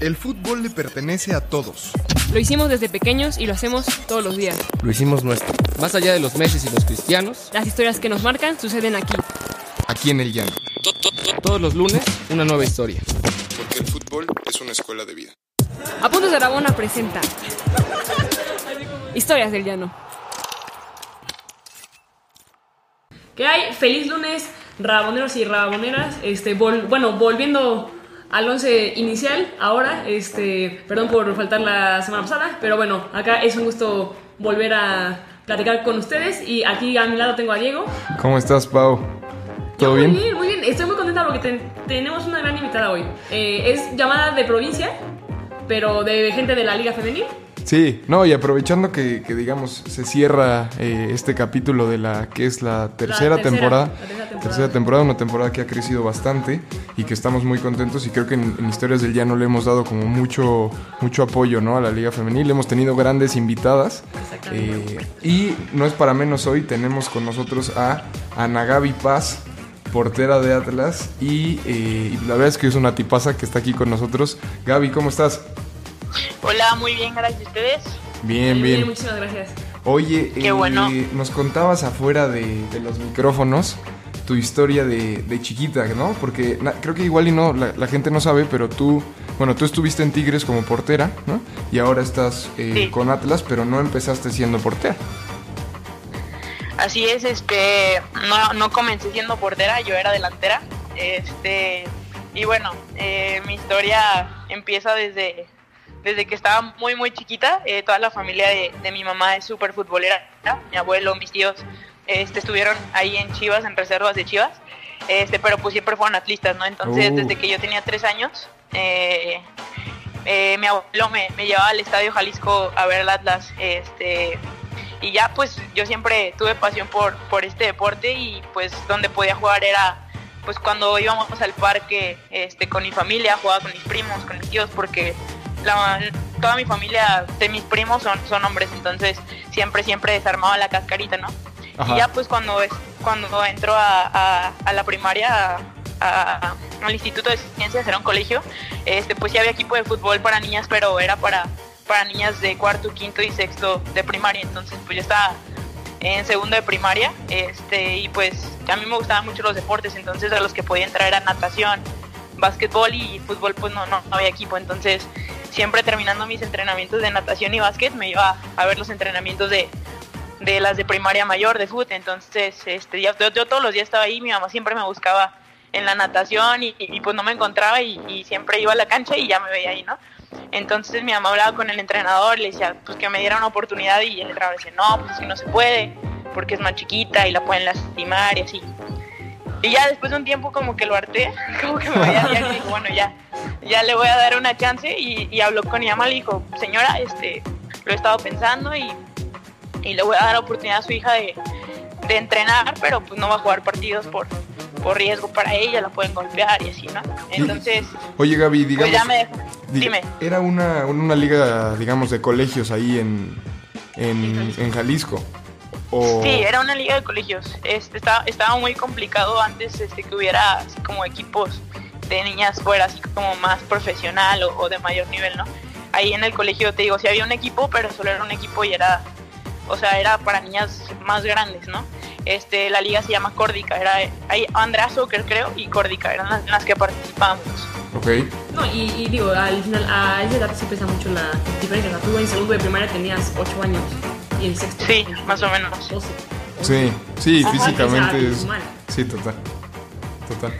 El fútbol le pertenece a todos. Lo hicimos desde pequeños y lo hacemos todos los días. Lo hicimos nuestro. Más allá de los meses y los cristianos, Las historias que nos marcan suceden aquí. Aquí en el llano. todos los lunes, una nueva historia. Porque el fútbol es una escuela de vida. Apuntes de Aragona presenta Historias del Llano. ¿Qué hay? Feliz lunes, raboneros y raboneras. Este, vol- bueno, volviendo al once inicial, ahora, este, perdón por faltar la semana pasada, pero bueno, acá es un gusto volver a platicar con ustedes y aquí a mi lado tengo a Diego. ¿Cómo estás, Pau? ¿Todo Muy bien? bien, muy bien. Estoy muy contenta porque ten- tenemos una gran invitada hoy. Eh, es llamada de provincia, pero de gente de la Liga Femenil. Sí, no, y aprovechando que, que, digamos, se cierra eh, este capítulo de la que es la tercera, tercera, temporada. la tercera temporada. Tercera temporada, una temporada que ha crecido bastante y que estamos muy contentos y creo que en, en Historias del Llano le hemos dado como mucho, mucho apoyo ¿no? a la Liga Femenil. Hemos tenido grandes invitadas eh, y no es para menos hoy, tenemos con nosotros a Ana Gaby Paz, portera de Atlas y, eh, y la verdad es que es una tipaza que está aquí con nosotros. Gaby, ¿cómo estás? Hola, muy bien, gracias a ustedes. Bien, Muy bien. Muchísimas gracias. Oye, Qué eh, bueno. nos contabas afuera de, de los micrófonos tu historia de, de chiquita, ¿no? Porque na- creo que igual y no, la, la gente no sabe, pero tú, bueno, tú estuviste en Tigres como portera, ¿no? Y ahora estás eh, Sí. con Atlas, pero no empezaste siendo portera. Así es, este, no, no comencé siendo portera, yo era delantera. Este, y bueno, eh, mi historia empieza desde, desde que estaba muy, muy chiquita. Eh, toda la familia de, de mi mamá es súper futbolera. Mi abuelo, mis tíos, este, estuvieron ahí en Chivas, en reservas de Chivas. Este, pero pues siempre fueron atlistas, ¿no? Entonces, Uh. desde que yo tenía tres años, eh, eh, mi abuelo me, me llevaba al Estadio Jalisco a ver el Atlas. Este, y ya pues yo siempre tuve pasión por, por este deporte y pues donde podía jugar era pues cuando íbamos al parque este, con mi familia, jugaba con mis primos, con mis tíos, porque la- toda mi familia de mis primos son, son hombres, entonces siempre, siempre desarmaba la cascarita, ¿no? Ajá. Y ya pues cuando, es, cuando entró a, a- a la primaria, a- al Instituto de Ciencias, era un colegio, este, pues sí había equipo de fútbol para niñas, pero era para, para niñas de cuarto, quinto y sexto de primaria, entonces pues yo estaba en segundo de primaria, este, y pues a mí me gustaban mucho los deportes, entonces a los que podía entrar era natación, básquetbol y fútbol pues no, no, no había equipo, entonces siempre terminando mis entrenamientos de natación y básquet me iba a ver los entrenamientos de, de las de primaria mayor, de fútbol, entonces este, yo, yo todos los días estaba ahí, mi mamá siempre me buscaba en la natación y, pues no me encontraba y, siempre iba a la cancha y ya me veía ahí, ¿no? Entonces mi mamá hablaba con el entrenador, le decía pues que me diera una oportunidad y el entrenador decía, no, pues es que no se puede, porque es más chiquita y la pueden lastimar y así. Y ya después de un tiempo como que lo harté, como que me veía ya y dijo, bueno, ya, ya le voy a dar una chance y, y habló con mi mamá, le dijo, señora, este, lo he estado pensando y, y le voy a dar la oportunidad a su hija de, de entrenar, pero pues no va a jugar partidos por, por riesgo para ella, la pueden golpear y así, ¿no? Entonces, Oye, Gaby, pues digamos... ya me dejó. Dime. Era una, una liga, digamos, de colegios ahí en, en, en Jalisco. O... Sí, era una liga de colegios. Este, estaba, estaba muy complicado antes este, que hubiera así como equipos de niñas fuera así como más profesional o, o de mayor nivel, ¿no? Ahí en el colegio te digo, sí había un equipo, pero solo era un equipo y era, o sea, era para niñas más grandes, ¿no? Este, la liga se llama Córdica, era ahí Andrea Soccer creo y Córdica eran las, las que participábamos. Ok. No, y, y digo, al final, a esa edad sí pesa mucho la diferencia. O sea, tú en segundo de primaria tenías 8 años y en sexto. Sí, más o menos. 12. Sí, sí, Ajá, físicamente es... Sí, total. Total.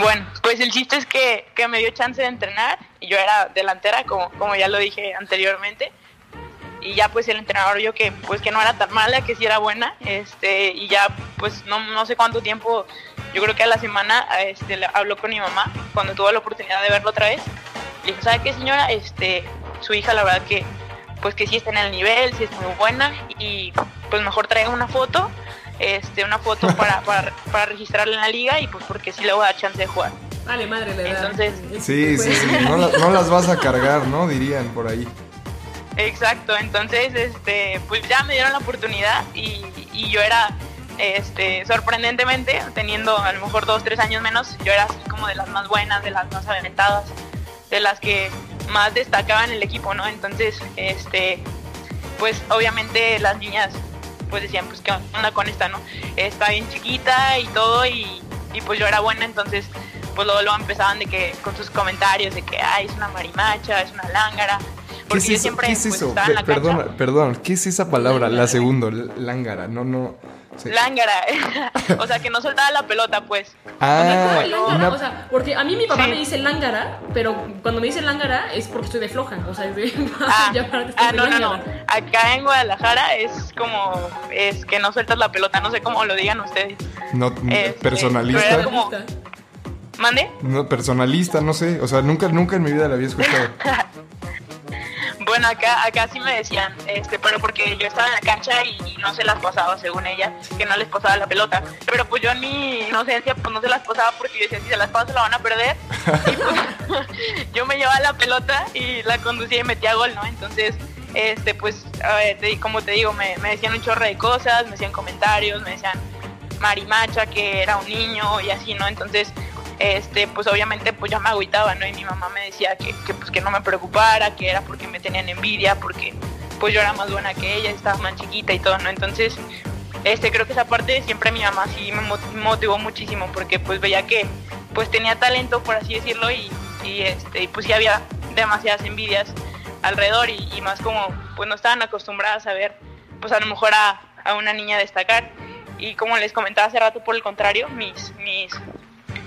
Bueno, pues el chiste es que, que me dio chance de entrenar y yo era delantera, como, como ya lo dije anteriormente. Y ya pues el entrenador vio que pues que no era tan mala, que sí era buena, este, y ya pues no, no sé cuánto tiempo, yo creo que a la semana este, le habló con mi mamá cuando tuvo la oportunidad de verlo otra vez. Le dijo, ¿sabe qué señora? Este, su hija la verdad que pues que sí está en el nivel, sí es muy buena y pues mejor traiga una foto, este, una foto para, para, para registrarla en la liga y pues porque sí le voy a dar chance de jugar. Vale, madre, la edad. Entonces, Es- Sí, pues, sí, sí. No, la- no las vas a cargar, ¿no? Dirían por ahí. Exacto, entonces este, pues ya me dieron la oportunidad y, y yo era este, sorprendentemente, teniendo a lo mejor dos, tres años menos, yo era así como de las más buenas, de las más aventadas, de las que más destacaba en el equipo, ¿no? Entonces, este, pues obviamente las niñas pues decían, pues qué onda con esta, ¿no? Está bien chiquita y todo y, y pues yo era buena, entonces pues luego, luego empezaban de que con sus comentarios de que ay, es una marimacha, es una lángara. ¿Qué es Porque yo siempre ¿Qué es pues, eso? estaba en la Pe- perdón, cancha. perdón, ¿qué es esa palabra? La segunda, l- lángara, no, no. sí. Lángara, o sea que no soltaba la pelota pues. Ah, ¿Cómo lángara? una- O sea, porque a mí mi papá Sí. me dice lángara, pero cuando me dice lángara es porque estoy de floja. O sea, es de. Ah, ya para que ah, no, no, no. Acá en Guadalajara es como, es que no sueltas la pelota, no sé cómo lo digan ustedes. no, Este, personalista. pero era como- ¿Mande? No, personalista, no sé. O sea, nunca, nunca en mi vida la había escuchado. Bueno, acá, acá sí me decían, este, pero porque yo estaba en la cancha y, no se las pasaba, según ella, que no les pasaba la pelota. Pero pues yo en mi inocencia, pues no se las pasaba porque yo decía, si se las paso la van a perder. Y pues, yo me llevaba la pelota y la conducía y metía gol, ¿no? Entonces, este, pues, ver, te- como te digo, me, me decían un chorro de cosas, me decían comentarios, me decían marimacha, que era un niño y así, ¿no? Entonces, este, pues obviamente pues yo me agüitaba, ¿no? Y mi mamá me decía que, que, pues que no me preocupara, que era porque me tenían envidia, porque pues yo era más buena que ella, estaba más chiquita y todo, ¿no? Entonces, este, creo que esa parte siempre mi mamá sí me mot- motivó muchísimo, porque pues veía que pues tenía talento, por así decirlo, y, y, este, pues sí había demasiadas envidias alrededor y, y más como pues no estaban acostumbradas a ver pues a lo mejor a, a una niña destacar y como les comentaba hace rato por el contrario mis mis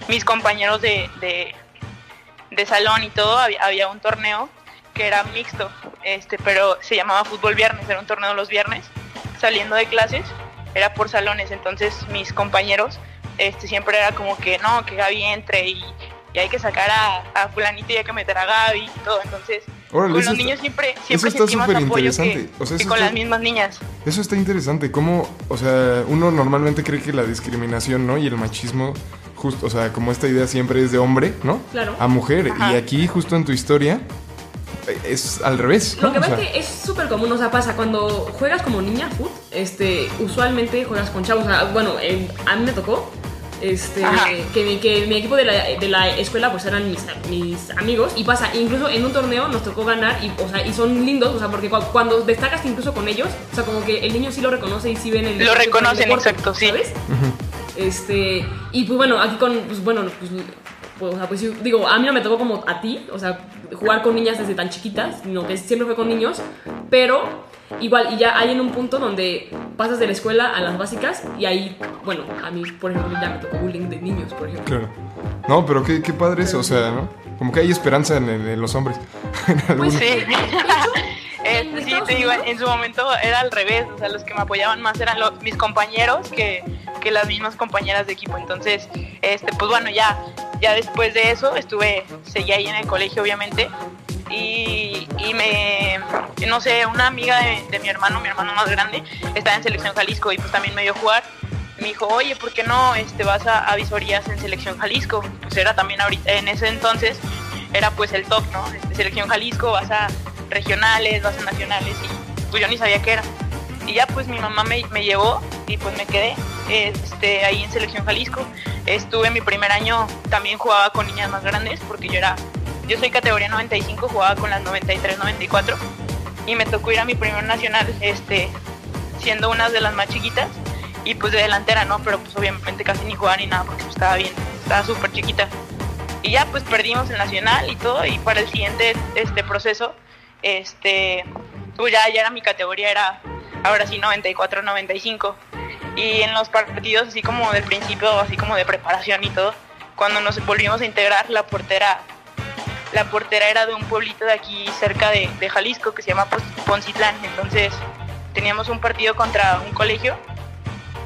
mis compañeros de, de, salón y todo había, había un torneo que era mixto este pero se llamaba fútbol viernes era un torneo los viernes saliendo de clases era por salones entonces mis compañeros este siempre era como que no que Gaby entre y, y hay que sacar a, a fulanito y hay que meter a Gaby y todo entonces Órale, con los está- niños siempre, eso siempre está sentí más súper apoyo que, interesante. O sea, que con está- las mismas niñas. Eso está interesante. ¿Cómo, o sea, uno normalmente cree que la discriminación, ¿no? Y el machismo, justo, o sea, como esta idea siempre es de hombre, ¿no? Claro. A mujer. Ajá. Y aquí, justo en tu historia, es al revés. Lo que O pasa sea, es que es súper común, o sea, pasa cuando juegas como niña foot, este, usualmente juegas con chavos, o sea, bueno, eh, a mí me tocó, este, que mi, que mi equipo de la, de la escuela pues eran mis, mis amigos y pasa, incluso en un torneo nos tocó ganar y, o sea, y son lindos, o sea, porque cu- cuando destacas incluso con ellos, o sea, como que el niño sí lo reconoce y sí ven el Lo el reconocen, deporte, exacto, sí. ¿sabes? Este, y pues bueno, aquí con, pues bueno, pues, pues, o sea, pues digo, a mí no me tocó como a ti, o sea, jugar con niñas desde tan chiquitas, sino que siempre fue con niños, pero igual, y ya hay en un punto donde pasas de la escuela a las básicas y ahí, bueno, a mí, por ejemplo, ya me tocó bullying de niños, por ejemplo. Claro. No, pero qué, qué padre eso, o sea, ¿no? Como que hay esperanza en, en- en los hombres. En Pues Sí. en Este, sí, te digo, en su momento era al revés, o sea, los que me apoyaban más eran los, mis compañeros que, que las mismas compañeras de equipo. Entonces, este, pues bueno, ya, ya después de eso estuve, seguí ahí en el colegio, obviamente, y, me, no sé, una amiga de, mi hermano, mi hermano más grande, estaba en Selección Jalisco y pues también me vio jugar. Me dijo, oye, ¿por qué no este, vas a, a visorías en Selección Jalisco? Pues era también ahorita, en ese entonces, era pues el top, ¿no? Este, Selección Jalisco, vas a regionales, vas a nacionales y pues yo ni sabía qué era. Y ya pues mi mamá me, me llevó y pues me quedé este, ahí en Selección Jalisco. Estuve mi primer año, también jugaba con niñas más grandes porque yo era, yo soy categoría 95, jugaba con las 93, 94 y me tocó ir a mi primer nacional este, siendo una de las más chiquitas y pues de delantera, ¿no? Pero pues obviamente casi ni jugaba ni nada porque pues, estaba bien, estaba súper chiquita. Y ya pues perdimos el nacional y todo y para el siguiente este proceso, este, pues ya, ya era mi categoría, era ahora sí 94, 95. Y en los partidos así como del principio, así como de preparación y todo, cuando nos volvimos a integrar, la portera la portera era de un pueblito de aquí cerca de, de Jalisco que se llama Pon- Poncitlán. Entonces teníamos un partido contra un colegio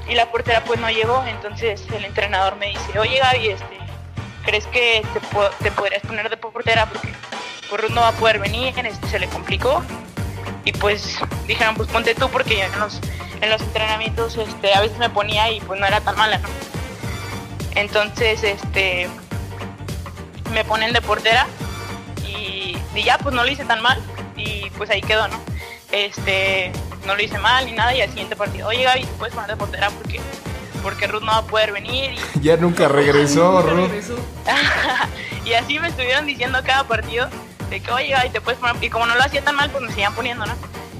y la portera pues no llegó. Entonces el entrenador me dice, oye Gaby, este, ¿crees que te, te podrías poner de portera? Porque Ruth no va a poder venir, este, se le complicó. Y pues dijeron, pues ponte tú porque yo en los, en los entrenamientos este, a veces me ponía y pues no era tan mala, ¿no? Entonces, este, me ponen de portera y, y ya pues no lo hice tan mal y pues ahí quedó, ¿no? Este, no lo hice mal ni nada y al siguiente partido, oye Gaby, ¿te puedes poner de portera porque, porque Ruth no va a poder venir y, Ya nunca regresó, Ruth. y así me estuvieron diciendo cada partido de que, oye, ay, te puedes poner, y como no lo hacía tan mal, pues me seguían poniendo, ¿no?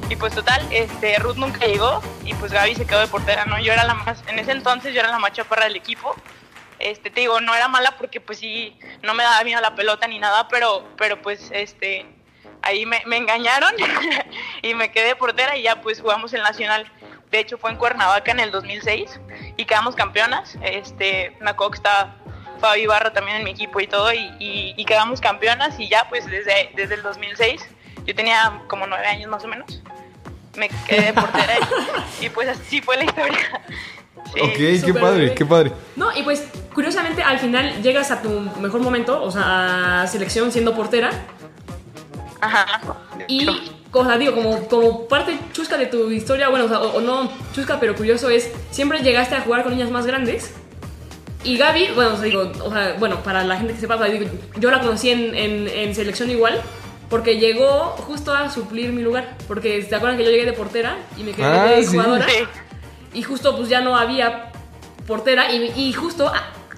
Y pues total, este, Ruth nunca llegó y pues Gaby se quedó de portera, ¿no? Yo era la más, en ese entonces yo era la más chaparra del equipo. Este, te digo, no era mala porque pues sí, no me daba bien a la pelota ni nada, pero, pero pues este, ahí me, me engañaron y me quedé de portera y ya pues jugamos el Nacional. De hecho fue en Cuernavaca en el 2006 y quedamos campeonas. Este, me acuerdo que estaba Fabi Barra también en mi equipo y todo y, y, y quedamos campeonas y ya pues desde, desde el 2006, yo tenía como nueve años más o menos, me quedé de portera y, y pues así fue la historia. Sí. ok, qué padre, bien. qué padre. No, y pues curiosamente al final llegas a tu mejor momento, o sea, a selección siendo portera. Ajá. Y, o sea, digo, como, como parte chusca de tu historia, bueno, o, sea, o- o no chusca, pero curioso es, siempre llegaste a jugar con niñas más grandes. Y Gaby, bueno, o sea, digo, o sea, bueno, para la gente que sepa, o sea, digo, yo la conocí en, en- en selección igual, porque llegó justo a suplir mi lugar. Porque se acuerdan que yo llegué de portera y me quedé Ah, de sí. jugadora. Sí. Y justo pues ya no había portera y, y justo,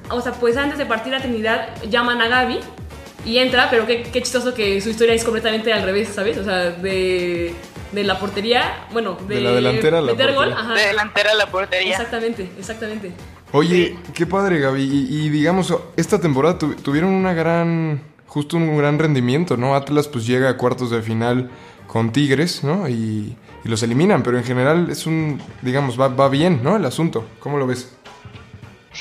o sea, pues antes de partir a Trinidad llaman a Gaby y entra, pero qué, qué chistoso que su historia es completamente al revés, ¿sabes? O sea, de, de la portería, bueno, de, De la delantera a la meter gol, portería. ajá. De delantera a la portería. Exactamente, exactamente. Oye, qué padre, Gaby. Y, y digamos, esta temporada tu- tuvieron una gran, justo un gran rendimiento, ¿no? Atlas pues llega a cuartos de final con Tigres, ¿no? Y, y los eliminan, pero en general es un, digamos, va, va bien, ¿no? El asunto. ¿Cómo lo ves?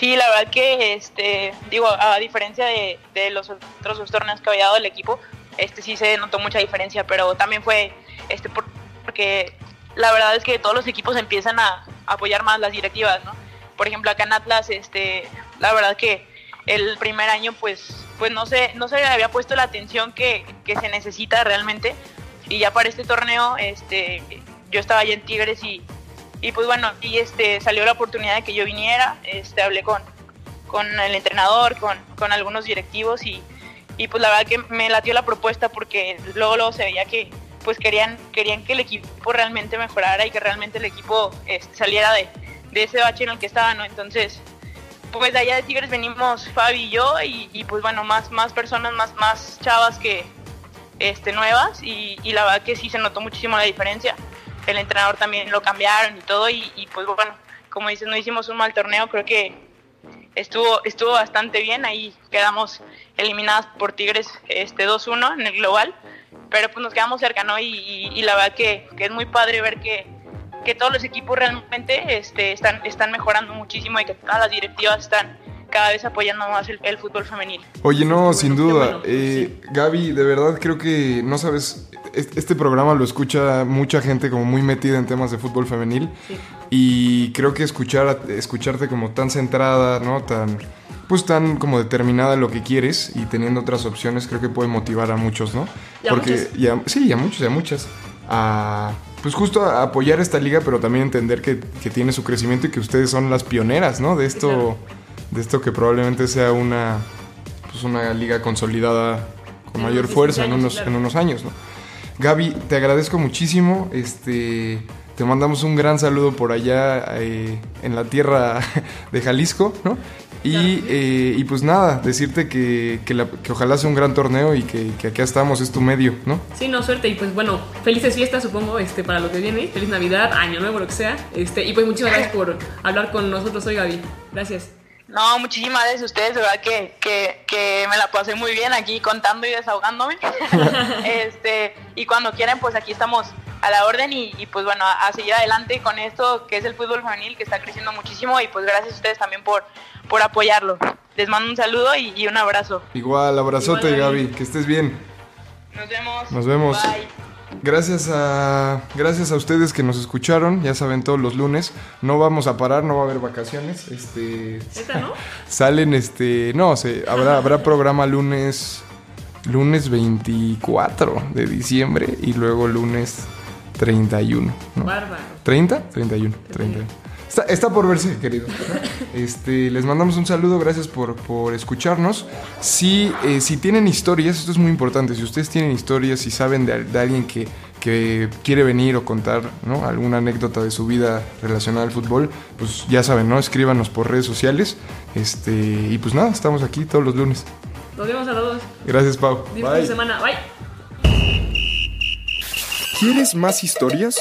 Sí, la verdad que, este, digo, a diferencia de, de los otros dos torneos que había dado el equipo, este sí se notó mucha diferencia, pero también fue, este, por- porque la verdad es que todos los equipos empiezan a apoyar más las directivas, ¿no? Por ejemplo, acá en Atlas, este, la verdad que el primer año, pues, pues no se, no se había puesto la atención que, que se necesita realmente, y ya para este torneo, este, yo estaba allá en Tigres y y pues bueno, y este salió la oportunidad de que yo viniera, este hablé con, con el entrenador, con, con algunos directivos y, y pues la verdad que me latió la propuesta porque luego luego se veía que pues querían querían que el equipo realmente mejorara y que realmente el equipo este, saliera de, de ese bache en el que estaba, ¿no? Entonces, pues de allá de Tigres venimos Fabi y yo y, y, pues bueno, más, más personas, más, más chavas que este, nuevas y, y la verdad que sí se notó muchísimo la diferencia. El entrenador también lo cambiaron y todo y, y, pues bueno, como dices, no hicimos un mal torneo, creo que estuvo, estuvo bastante bien, ahí quedamos eliminadas por Tigres este 2-1 en el global, pero pues nos quedamos cerca, ¿no? Y, y, y la verdad que, que, es muy padre ver que, que todos los equipos realmente este, están, están mejorando muchísimo y que todas las directivas están cada vez apoyando más el, el fútbol femenil. Oye, no, sin duda. Eh, Gaby, de verdad creo que, no sabes, este, programa lo escucha mucha gente como muy metida en temas de fútbol femenil. Sí. Y creo que escuchar, escucharte como tan centrada, ¿no? Tan, pues tan como determinada en lo que quieres y teniendo otras opciones, creo que puede motivar a muchos, ¿no? Y a y a- sí, a muchos, y a muchas. A, pues justo a apoyar esta liga, pero también entender que, que tiene su crecimiento y que ustedes son las pioneras, ¿no? De esto, Claro. de esto que probablemente sea una, pues una liga consolidada con En mayor fuerza en 16 unos, años, en unos años, ¿no? Gaby, te agradezco muchísimo. Este, te mandamos un gran saludo por allá eh, en la tierra de Jalisco, ¿no? Y, eh, y pues nada, decirte que, que, la- que ojalá sea un gran torneo y que, que acá estamos, es tu medio, ¿no? Sí, no, suerte. Y pues bueno, felices fiestas, supongo, este, para lo que viene. Feliz Navidad, Año Nuevo, lo que sea. Este, y pues muchísimas gracias por hablar con nosotros hoy, Gaby. Gracias. No, muchísimas gracias a ustedes, de verdad que, que, que me la pasé muy bien aquí contando y desahogándome. este, y cuando quieran, pues aquí estamos a la orden y, y, pues bueno, a, a, seguir adelante con esto que es el fútbol femenil que está creciendo muchísimo y pues gracias a ustedes también por, por apoyarlo. Les mando un saludo y, y un abrazo. Igual, abrazote Igual, Gaby, que estés bien. Nos vemos. Nos vemos. Bye. Gracias a, gracias a ustedes que nos escucharon, ya saben todos los lunes, no vamos a parar, no va a haber vacaciones, este, ¿Esta no? salen, este, no, se, habrá, habrá programa lunes, lunes 24 de diciembre y luego lunes 31, ¿no? Bárbaro. ¿30? 31, 31. Está, está por verse, queridos. Este, les mandamos un saludo, gracias por, por escucharnos. Si, eh, si tienen historias, esto es muy importante, si ustedes tienen historias, si saben de, de alguien que, que, quiere venir o contar ¿no? alguna anécdota de su vida relacionada al fútbol, pues ya saben, ¿no? Escríbanos por redes sociales. Este, y pues nada, estamos aquí todos los lunes. Nos vemos a todos. Gracias, Pau. Su semana. Bye. ¿Quieres más historias?